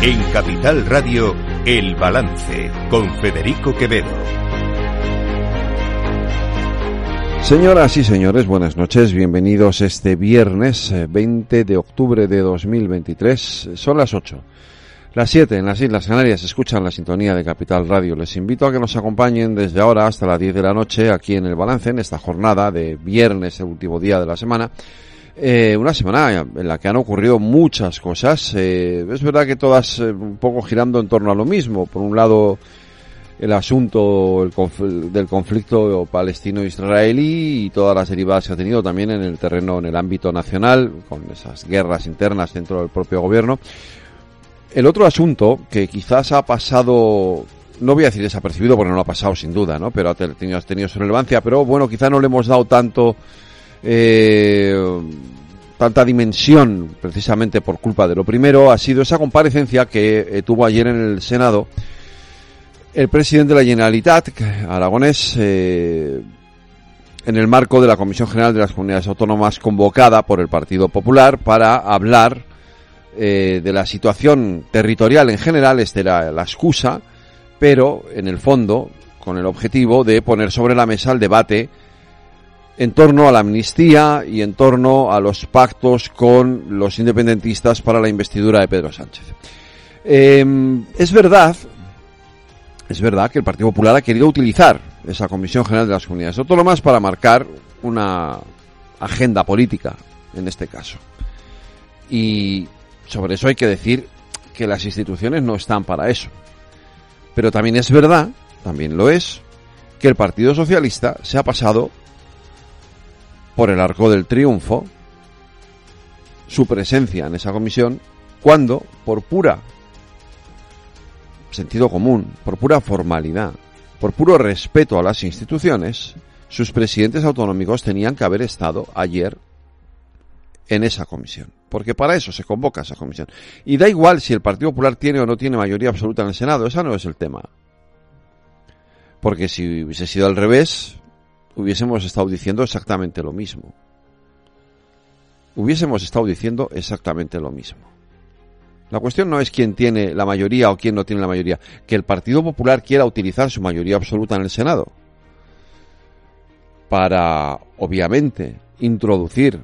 En Capital Radio, El Balance, con Federico Quevedo. Señoras y señores, buenas noches, bienvenidos este viernes 20 de octubre de 2023. Son las 8. Las 7 en las Islas Canarias escuchan la sintonía de Capital Radio. Les invito a que nos acompañen desde ahora hasta las 10 de la noche aquí en el balance, en esta jornada de viernes, el último día de la semana. Eh, una semana en la que han ocurrido muchas cosas. Eh, es verdad que todas eh, un poco girando en torno a lo mismo. Por un lado, el asunto el del conflicto palestino-israelí y todas las derivadas que ha tenido también en el terreno, en el ámbito nacional, con esas guerras internas dentro del propio gobierno. El otro asunto que quizás ha pasado, no voy a decir desapercibido porque no lo ha pasado sin duda, ¿no? Pero ha tenido, ha tenido su relevancia, pero bueno, quizás no le hemos dado tanto, eh, tanta dimensión precisamente por culpa de lo primero, ha sido esa comparecencia que eh, tuvo ayer en el Senado el presidente de la Generalitat, aragonés, eh, en el marco de la Comisión General de las Comunidades Autónomas convocada por el Partido Popular para hablar de la situación territorial en general, esta era la excusa, pero en el fondo con el objetivo de poner sobre la mesa el debate en torno a la amnistía y en torno a los pactos con los independentistas para la investidura de Pedro Sánchez. Em, es verdad, es verdad que el Partido Popular ha querido utilizar esa Comisión General de las Comunidades Autónomas para marcar una agenda política, en este caso. Y sobre eso hay que decir que las instituciones no están para eso. Pero también es verdad, también lo es, que el Partido Socialista se ha pasado por el arco del triunfo su presencia en esa comisión cuando, por pura sentido común, por pura formalidad, por puro respeto a las instituciones, sus presidentes autonómicos tenían que haber estado ayer en esa comisión. Porque para eso se convoca esa comisión. Y da igual si el Partido Popular tiene o no tiene mayoría absoluta en el Senado, ese no es el tema. Porque si hubiese sido al revés, hubiésemos estado diciendo exactamente lo mismo. Hubiésemos estado diciendo exactamente lo mismo. La cuestión no es quién tiene la mayoría o quién no tiene la mayoría. Que el Partido Popular quiera utilizar su mayoría absoluta en el Senado para, obviamente, introducir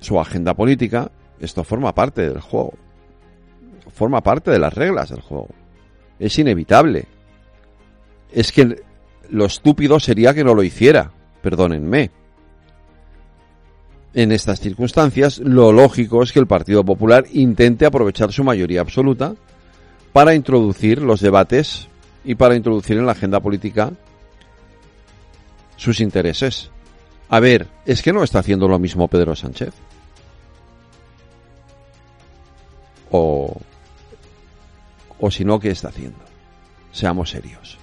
su agenda política, esto forma parte del juego. Forma parte de las reglas del juego. Es inevitable. Es que lo estúpido sería que no lo hiciera, perdónenme. En estas circunstancias, lo lógico es que el Partido Popular intente aprovechar su mayoría absoluta para introducir los debates y para introducir en la agenda política sus intereses. A ver, ¿es que no está haciendo lo mismo Pedro Sánchez? o, o si no, ¿qué está haciendo? Seamos serios.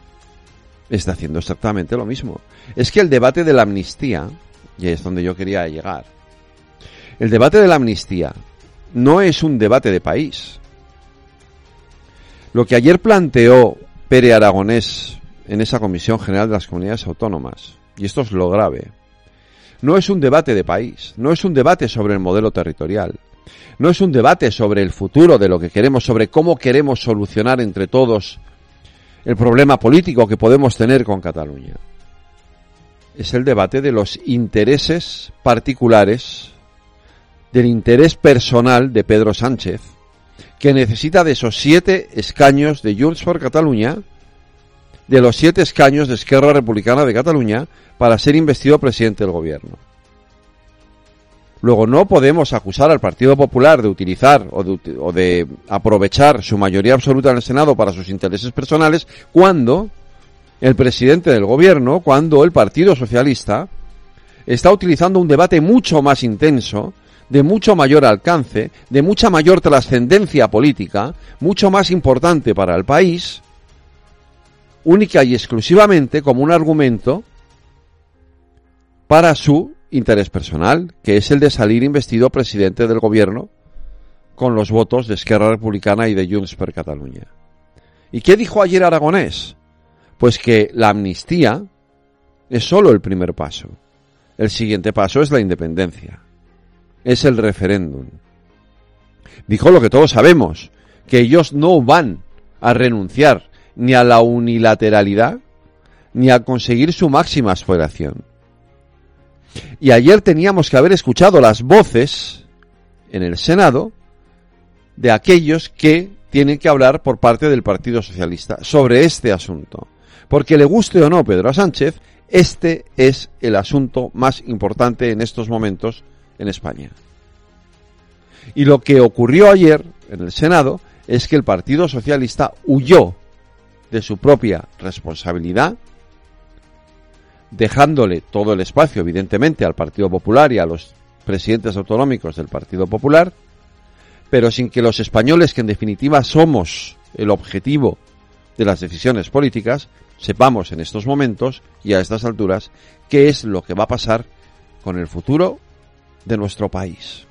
Está haciendo exactamente lo mismo. Es que el debate de la amnistía, y es donde yo quería llegar, el debate de la amnistía no es un debate de país. Lo que ayer planteó Pere Aragonés en esa Comisión General de las Comunidades Autónomas, y esto es lo grave, no es un debate de país, no es un debate sobre el modelo territorial, no es un debate sobre el futuro de lo que queremos, sobre cómo queremos solucionar entre todos el problema político que podemos tener con Cataluña. Es el debate de los intereses particulares, del interés personal de Pedro Sánchez, que necesita de esos siete escaños de Junts por Cataluña, de los siete escaños de Esquerra Republicana de Cataluña, para ser investido presidente del gobierno. Luego no podemos acusar al Partido Popular de utilizar o de, aprovechar su mayoría absoluta en el Senado para sus intereses personales cuando el presidente del gobierno, cuando el Partido Socialista está utilizando un debate mucho más intenso, de mucho mayor alcance, de mucha mayor trascendencia política, mucho más importante para el país, única y exclusivamente como un argumento para su interés personal, que es el de salir investido presidente del gobierno con los votos de Esquerra Republicana y de Junts per Cataluña. ¿Y qué dijo ayer Aragonés? Pues que la amnistía es solo el primer paso. El siguiente paso es la independencia. Es el referéndum. Dijo lo que todos sabemos, que ellos no van a renunciar ni a la unilateralidad ni a conseguir su máxima aspiración. Y ayer teníamos que haber escuchado las voces en el Senado de aquellos que tienen que hablar por parte del Partido Socialista sobre este asunto. Porque le guste o no Pedro Sánchez, este es el asunto más importante en estos momentos en España. Y lo que ocurrió ayer en el Senado es que el Partido Socialista huyó de su propia responsabilidad, dejándole todo el espacio, evidentemente, al Partido Popular y a los presidentes autonómicos del Partido Popular, pero sin que los españoles, que en definitiva somos el objetivo de las decisiones políticas, sepamos en estos momentos y a estas alturas qué es lo que va a pasar con el futuro de nuestro país.